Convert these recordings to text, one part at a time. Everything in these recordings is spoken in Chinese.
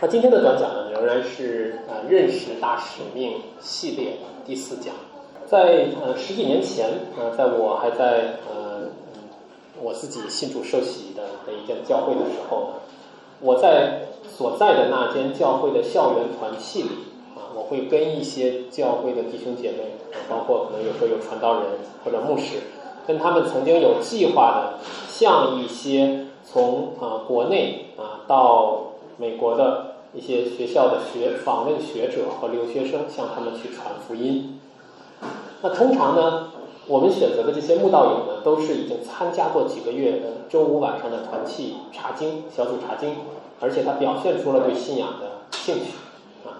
那今天的短讲呢，仍然是呃认识大使命系列第四讲。在呃十几年前，呃，在我还在呃我自己信主受洗的那一间教会的时候呢，我在所在的那间教会的校园团契里啊，我会跟一些教会的弟兄姐妹，包括可能有时候有传道人或者牧师，跟他们曾经有计划的向一些从啊国内啊到美国的一些学校的学访问学者和留学生，向他们去传福音。那通常呢，我们选择的这些慕道友呢，都是已经参加过几个月的周五晚上的团契查经小组查经，而且他表现出了对信仰的兴趣啊。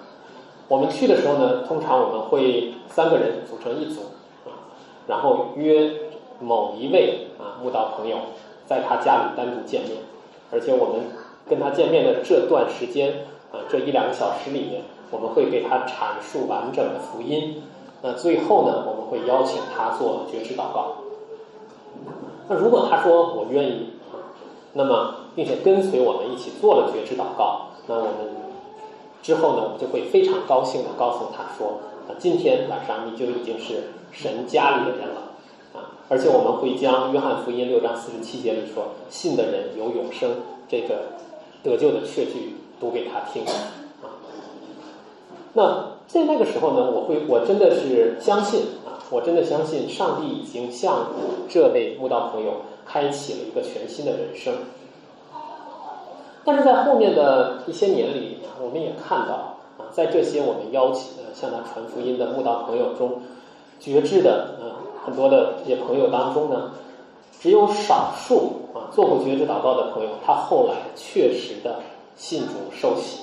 我们去的时候呢，通常我们会三个人组成一组啊，然后约某一位啊慕道朋友在他家里单独见面，而且我们。跟他见面的这段时间啊，这一两个小时里面，我们会给他阐述完整的福音。那最后呢，我们会邀请他做觉知祷告。那如果他说我愿意，那么并且跟随我们一起做了觉知祷告，那我们之后呢，我们就会非常高兴的告诉他说啊，今天晚上你就已经是神家里的人了啊，而且我们会将约翰福音六章四十七节里说信的人有永生这个。得救的确据读给他听啊。那在那个时候呢，我会我真的是相信啊，我真的相信上帝已经向这位慕道朋友开启了一个全新的人生。但是在后面的一些年里，我们也看到啊，在这些我们邀请的向他传福音的慕道朋友中，觉知的啊很多的这些朋友当中呢。只有少数啊做过觉知祷告的朋友，他后来确实的信主受洗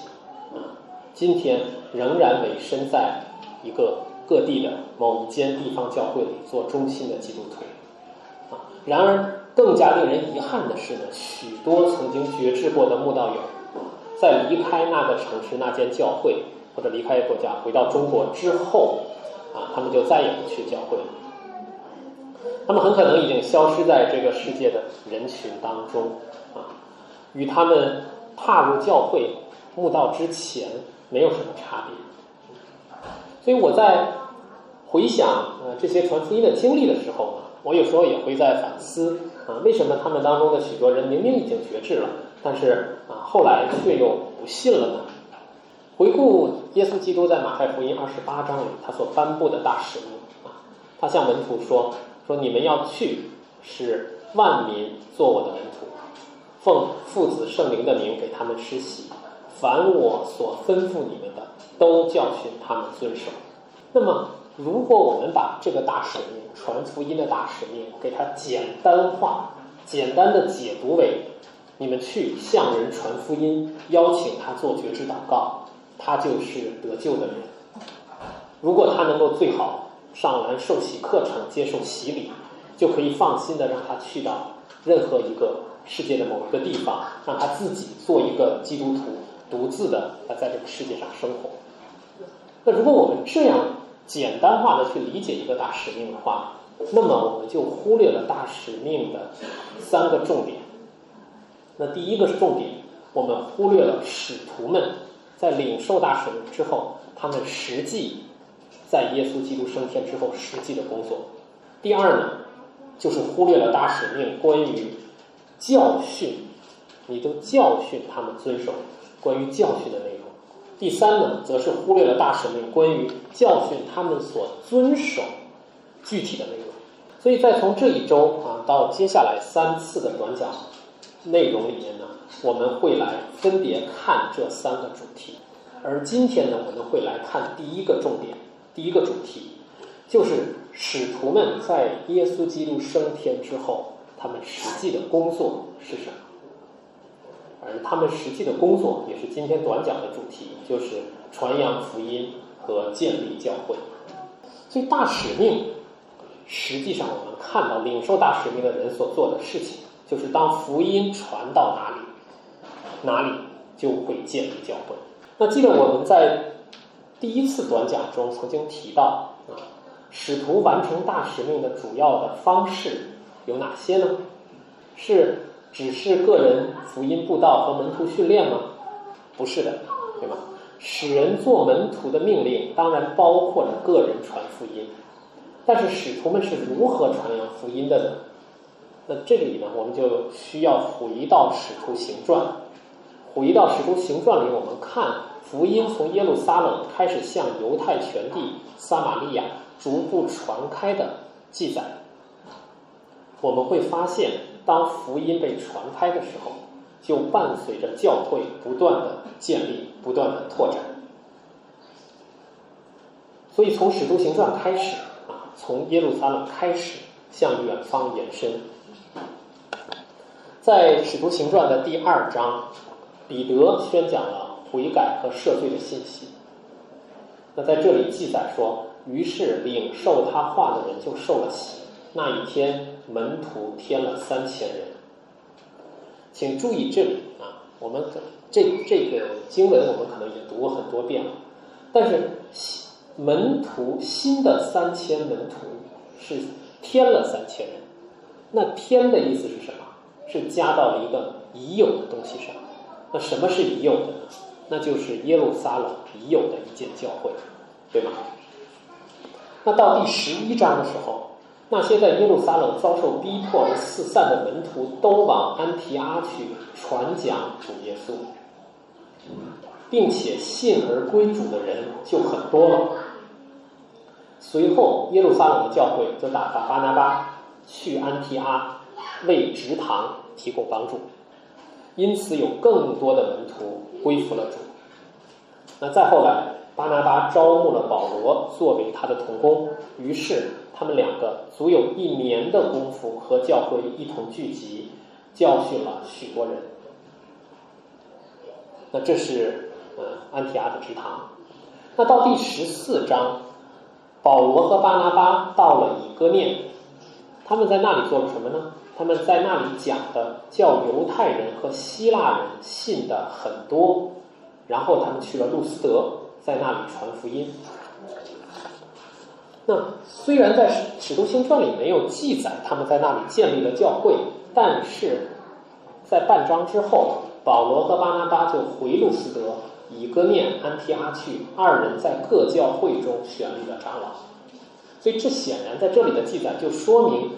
啊，今天仍然委身在一个各地的某一间地方教会里做忠心的基督徒啊。然而，更加令人遗憾的是呢，许多曾经觉知过的慕道友，在离开那个城市、那间教会或者离开国家回到中国之后啊，他们就再也不去教会了。他们很可能已经消失在这个世界的人群当中啊，与他们踏入教会墓道之前没有什么差别。所以我在回想呃这些传福音的经历的时候呢，我有时候也会在反思啊，为什么他们当中的许多人明明已经觉志了，但是啊后来却又不信了呢？回顾耶稣基督在马太福音二十八章里他所颁布的大使命啊，他向门徒说。说你们要去，使万民做我的门徒，奉父子圣灵的名给他们施洗，凡我所吩咐你们的，都教训他们遵守。那么，如果我们把这个大使命、传福音的大使命，给它简单化、简单的解读为：你们去向人传福音，邀请他做觉知祷告，他就是得救的人。如果他能够最好。上完受洗课程，接受洗礼，就可以放心的让他去到任何一个世界的某一个地方，让他自己做一个基督徒，独自的在在这个世界上生活。那如果我们这样简单化的去理解一个大使命的话，那么我们就忽略了大使命的三个重点。那第一个是重点，我们忽略了使徒们在领受大使命之后，他们实际。在耶稣基督升天之后，实际的工作。第二呢，就是忽略了大使命关于教训，你都教训他们遵守关于教训的内容。第三呢，则是忽略了大使命关于教训他们所遵守具体的内容。所以在从这一周啊到接下来三次的短讲内容里面呢，我们会来分别看这三个主题。而今天呢，我们会来看第一个重点。第一个主题就是使徒们在耶稣基督升天之后，他们实际的工作是什么？而他们实际的工作也是今天短讲的主题，就是传扬福音和建立教会。所以大使命，实际上我们看到领受大使命的人所做的事情，就是当福音传到哪里，哪里就会建立教会。那记得我们在。第一次短讲中曾经提到啊，使徒完成大使命的主要的方式有哪些呢？是只是个人福音布道和门徒训练吗？不是的，对吧？使人做门徒的命令当然包括了个人传福音，但是使徒们是如何传扬福音的呢？那这里呢，我们就需要回到《使徒行传》，回到《使徒行传》里，我们看福音从耶路撒冷开始向犹太全地、撒玛利亚逐步传开的记载。我们会发现，当福音被传开的时候，就伴随着教会不断的建立、不断的拓展。所以，从《使徒行传》开始啊，从耶路撒冷开始向远方延伸。在《使徒行传》的第二章，彼得宣讲了悔改和赦罪的信息。那在这里记载说，于是领受他话的人就受了洗。那一天，门徒添了三千人。请注意这里啊，我们这这个经文我们可能也读过很多遍了，但是门徒新的三千门徒是添了三千人。那添的意思是什么？是加到了一个已有的东西上。那什么是已有的？那就是耶路撒冷已有的一件教会，对吗？那到第十一章的时候，那些在耶路撒冷遭受逼迫而四散的门徒，都往安提阿去传讲主耶稣，并且信而归主的人就很多了。随后，耶路撒冷的教会就打发巴拿巴去安提阿。为直堂提供帮助，因此有更多的门徒归服了主。那再后来，巴拿巴招募了保罗作为他的同工，于是他们两个足有一年的功夫和教会一同聚集，教训了许多人。那这是呃安提阿的直堂。那到第十四章，保罗和巴拿巴到了以哥念，他们在那里做了什么呢？他们在那里讲的叫犹太人和希腊人信的很多，然后他们去了路斯德，在那里传福音。那虽然在使使徒行传里没有记载他们在那里建立了教会，但是在半章之后，保罗和巴拿巴就回路斯德、以哥念、安提阿去，二人在各教会中选立了长老。所以这显然在这里的记载就说明。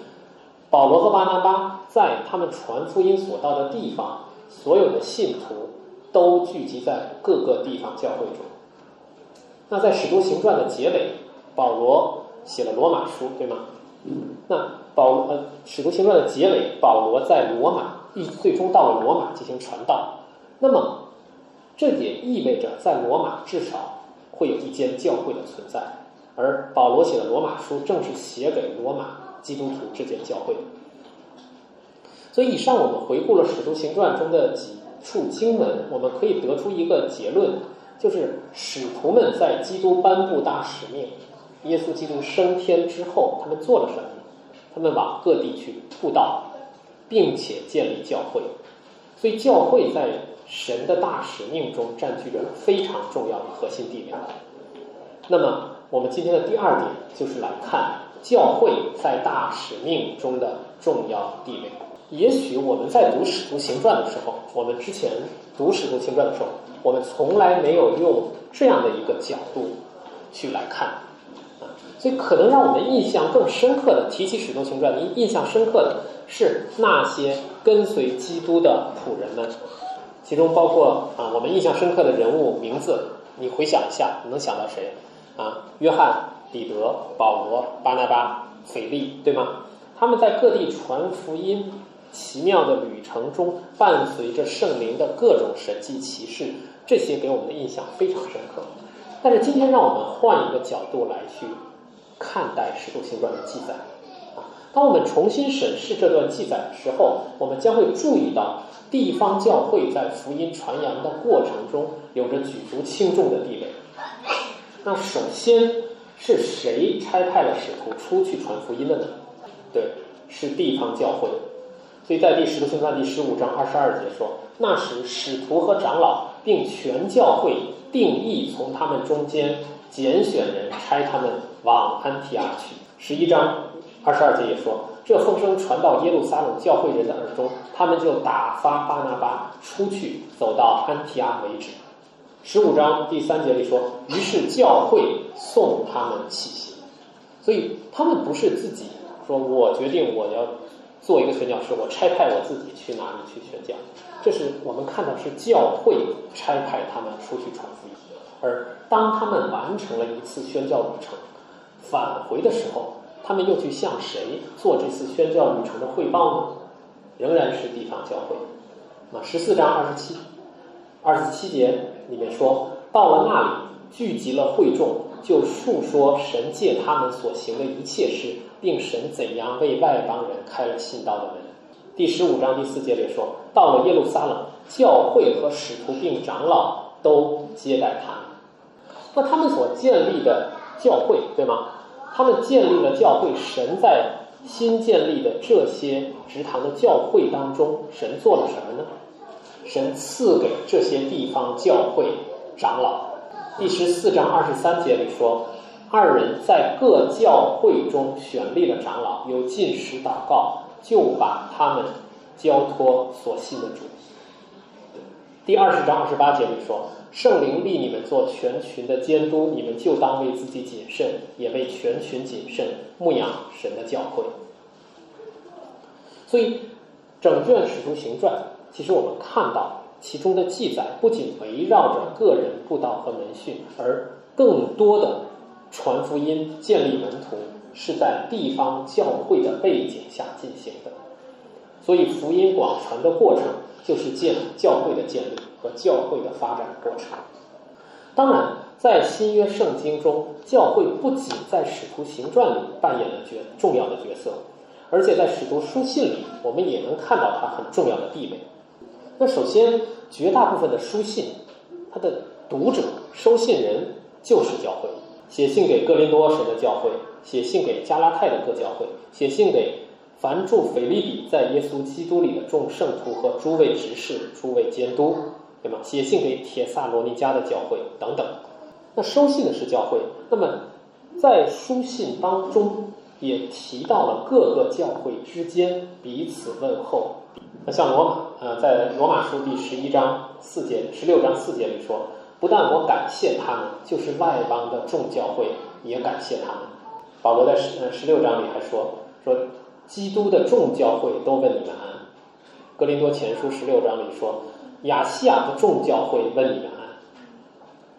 保罗和巴拿巴在他们传福音所到的地方，所有的信徒都聚集在各个地方教会中。那在使徒行传的结尾，保罗写了罗马书，对吗？那保呃使徒行传的结尾，保罗在罗马一最终到了罗马进行传道。那么这也意味着在罗马至少会有一间教会的存在，而保罗写的罗马书正是写给罗马。基督徒这间教会，所以以上我们回顾了《使徒行传》中的几处经文，我们可以得出一个结论，就是使徒们在基督颁布大使命、耶稣基督升天之后，他们做了什么？他们往各地去布道，并且建立教会。所以教会在神的大使命中占据着非常重要的核心地位。那么，我们今天的第二点就是来看。教会在大使命中的重要地位。也许我们在读《使徒行传》的时候，我们之前读《使徒行传》的时候，我们从来没有用这样的一个角度去来看啊，所以可能让我们印象更深刻的，提起《使徒行传》，您印象深刻的是那些跟随基督的仆人们，其中包括啊，我们印象深刻的人物名字，你回想一下，你能想到谁啊？约翰。彼得、保罗、巴拿巴、腓力，对吗？他们在各地传福音，奇妙的旅程中，伴随着圣灵的各种神迹奇事，这些给我们的印象非常深刻。但是今天，让我们换一个角度来去看待《使徒行传》的记载啊。当我们重新审视这段记载的时候，我们将会注意到地方教会在福音传扬的过程中有着举足轻重的地位。那首先。是谁差派了使徒出去传福音的呢？对，是地方教会。所以在第十徒行传第十五章二十二节说：“那时使徒和长老并全教会定义从他们中间拣选人，差他们往安提阿去。”十一章二十二节也说：“这风声传到耶路撒冷教会人的耳中，他们就打发巴拿巴出去，走到安提阿为止。”十五章第三节里说，于是教会送他们起行，所以他们不是自己说，我决定我要做一个宣教师，我差派我自己去哪里去宣教，这是我们看到是教会差派他们出去传福音，而当他们完成了一次宣教旅程，返回的时候，他们又去向谁做这次宣教旅程的汇报呢？仍然是地方教会。那，十四章二十七、二十七节里面说，到了那里，聚集了会众，就述说神借他们所行的一切事，并神怎样为外邦人开了信道的门。第十五章第四节里说，到了耶路撒冷，教会和使徒并长老都接待他们。那他们所建立的教会，对吗？他们建立了教会，神在新建立的这些职堂的教会当中，神做了什么呢？神赐给这些地方教会长老，第十四章二十三节里说，二人在各教会中选立了长老，有进食祷告，就把他们交托所信的主。第二十章二十八节里说，圣灵立你们做全群的监督，你们就当为自己谨慎，也为全群谨慎，牧养神的教会。所以，整卷使徒行传。其实我们看到其中的记载，不仅围绕着个人布道和门训，而更多的传福音、建立门徒是在地方教会的背景下进行的。所以，福音广传的过程就是建教会的建立和教会的发展过程。当然，在新约圣经中，教会不仅在使徒行传里扮演了角重要的角色，而且在使徒书信里，我们也能看到它很重要的地位。那首先，绝大部分的书信，它的读者、收信人就是教会，写信给哥林多神的教会，写信给加拉太的各教会，写信给凡住腓利比在耶稣基督里的众圣徒和诸位执事、诸位监督，对吗？写信给铁萨罗尼迦的教会等等。那收信的是教会，那么在书信当中也提到了各个教会之间彼此问候。那像罗马，呃，在罗马书第十一章四节、十六章四节里说，不但我感谢他们，就是外邦的众教会也感谢他们。保罗在十呃十六章里还说，说基督的众教会都问你们安。格林多前书十六章里说，亚细亚的众教会问你们安。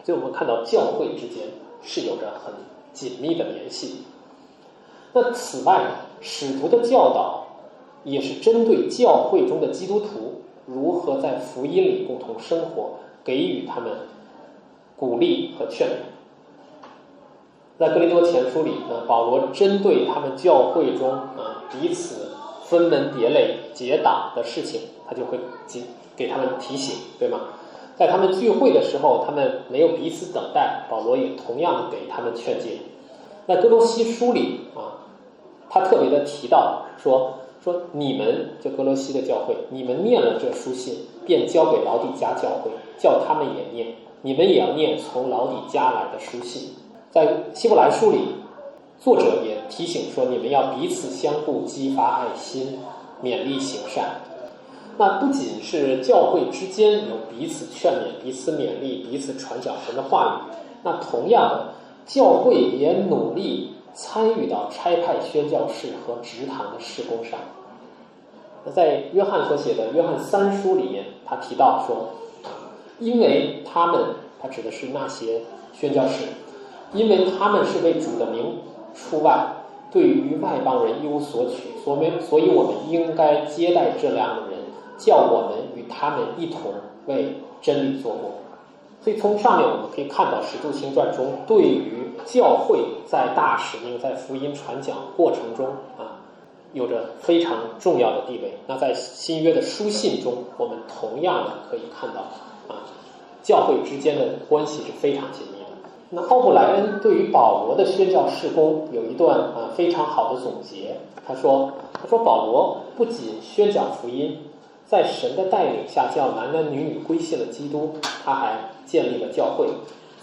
所以我们看到教会之间是有着很紧密的联系。那此外，使徒的教导。也是针对教会中的基督徒如何在福音里共同生活，给予他们鼓励和劝勉。在格林多前书里，呢，保罗针对他们教会中啊彼此分门别类结党的事情，他就会给给他们提醒，对吗？在他们聚会的时候，他们没有彼此等待，保罗也同样给他们劝诫。在哥罗西书里啊，他特别的提到说。说你们就格罗西的教会，你们念了这书信，便交给老底家教会，叫他们也念。你们也要念从老底家来的书信。在希伯来书里，作者也提醒说，你们要彼此相互激发爱心，勉励行善。那不仅是教会之间有彼此劝勉、彼此勉励、彼此传讲神的话语，那同样的，教会也努力。参与到差派宣教士和职堂的事工上。那在约翰所写的《约翰三书》里面，他提到说，因为他们，他指的是那些宣教士，因为他们是为主的名出外，对于外邦人一无所取，所以，所以我们应该接待这样的人，叫我们与他们一同为真理做工。所以从上面我们可以看到《使徒行传》中对于教会在大使命、在福音传讲过程中啊，有着非常重要的地位。那在新约的书信中，我们同样的可以看到，教会之间的关系是非常紧密的。那奥布莱恩对于保罗的宣教事工有一段啊非常好的总结。他说：“他说保罗不仅宣讲福音。”在神的带领下，叫男男女女归信了基督，他还建立了教会，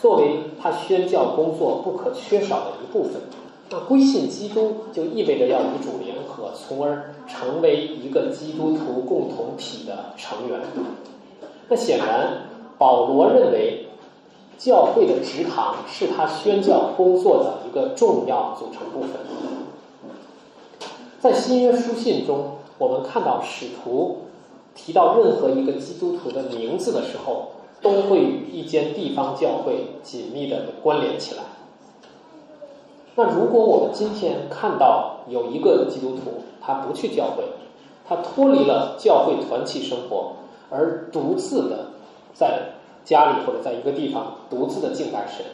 作为他宣教工作不可缺少的一部分。那归信基督就意味着要与主联合，从而成为一个基督徒共同体的成员。那显然，保罗认为教会的职堂是他宣教工作的一个重要组成部分。在新约书信中，我们看到使徒提到任何一个基督徒的名字的时候，都会与一间地方教会紧密的关联起来。那如果我们今天看到有一个基督徒，他不去教会，他脱离了教会团契生活，而独自的在家里或者在一个地方独自的敬拜神，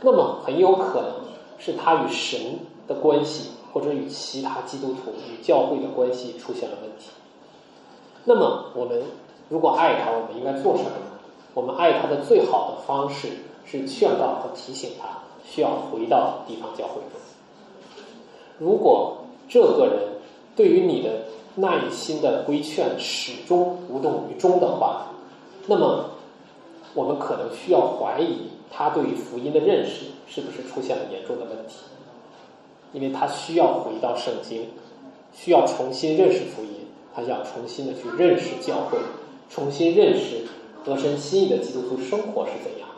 那么很有可能是他与神的关系。或者与其他基督徒与教会的关系出现了问题，那么我们如果爱他，我们应该做什么呢？我们爱他的最好的方式是劝告和提醒他需要回到地方教会中。如果这个人对于你的耐心的规劝始终无动于衷的话，那么我们可能需要怀疑他对于福音的认识是不是出现了严重的问题。因为他需要回到圣经，需要重新认识福音，他想重新的去认识教会，重新认识得神心意的基督徒生活是怎样。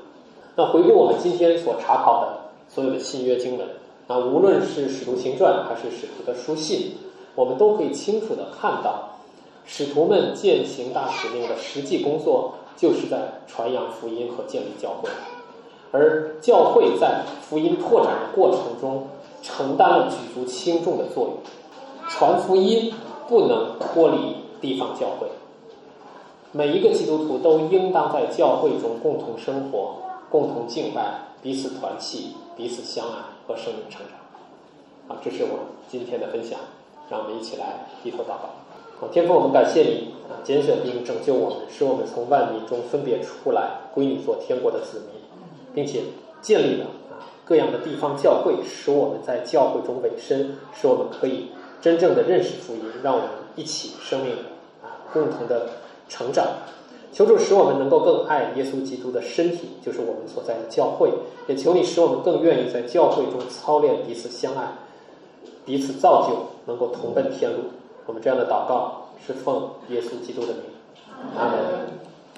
那回顾我们今天所查考的所有的新约经文，那无论是使徒行传还是使徒的书信，我们都可以清楚的看到，使徒们践行大使命的实际工作，就是在传扬福音和建立教会，而教会在福音拓展的过程中。承担了举足轻重的作用，传福音不能脱离地方教会。每一个基督徒都应当在教会中共同生活、共同敬拜、彼此团契、彼此相爱和生命成长。啊，这是我今天的分享，让我们一起来低头祷告。天父，我们感谢你啊，拣选并拯救我们，使我们从万民中分别出来，归你做天国的子民，并且建立了啊。各样的地方教会，使我们在教会中委身，使我们可以真正的认识福音，让我们一起生命啊共同的成长。求主使我们能够更爱耶稣基督的身体，就是我们所在的教会。也求你使我们更愿意在教会中操练彼此相爱，彼此造就，能够同奔天路。我们这样的祷告是奉耶稣基督的名，阿门。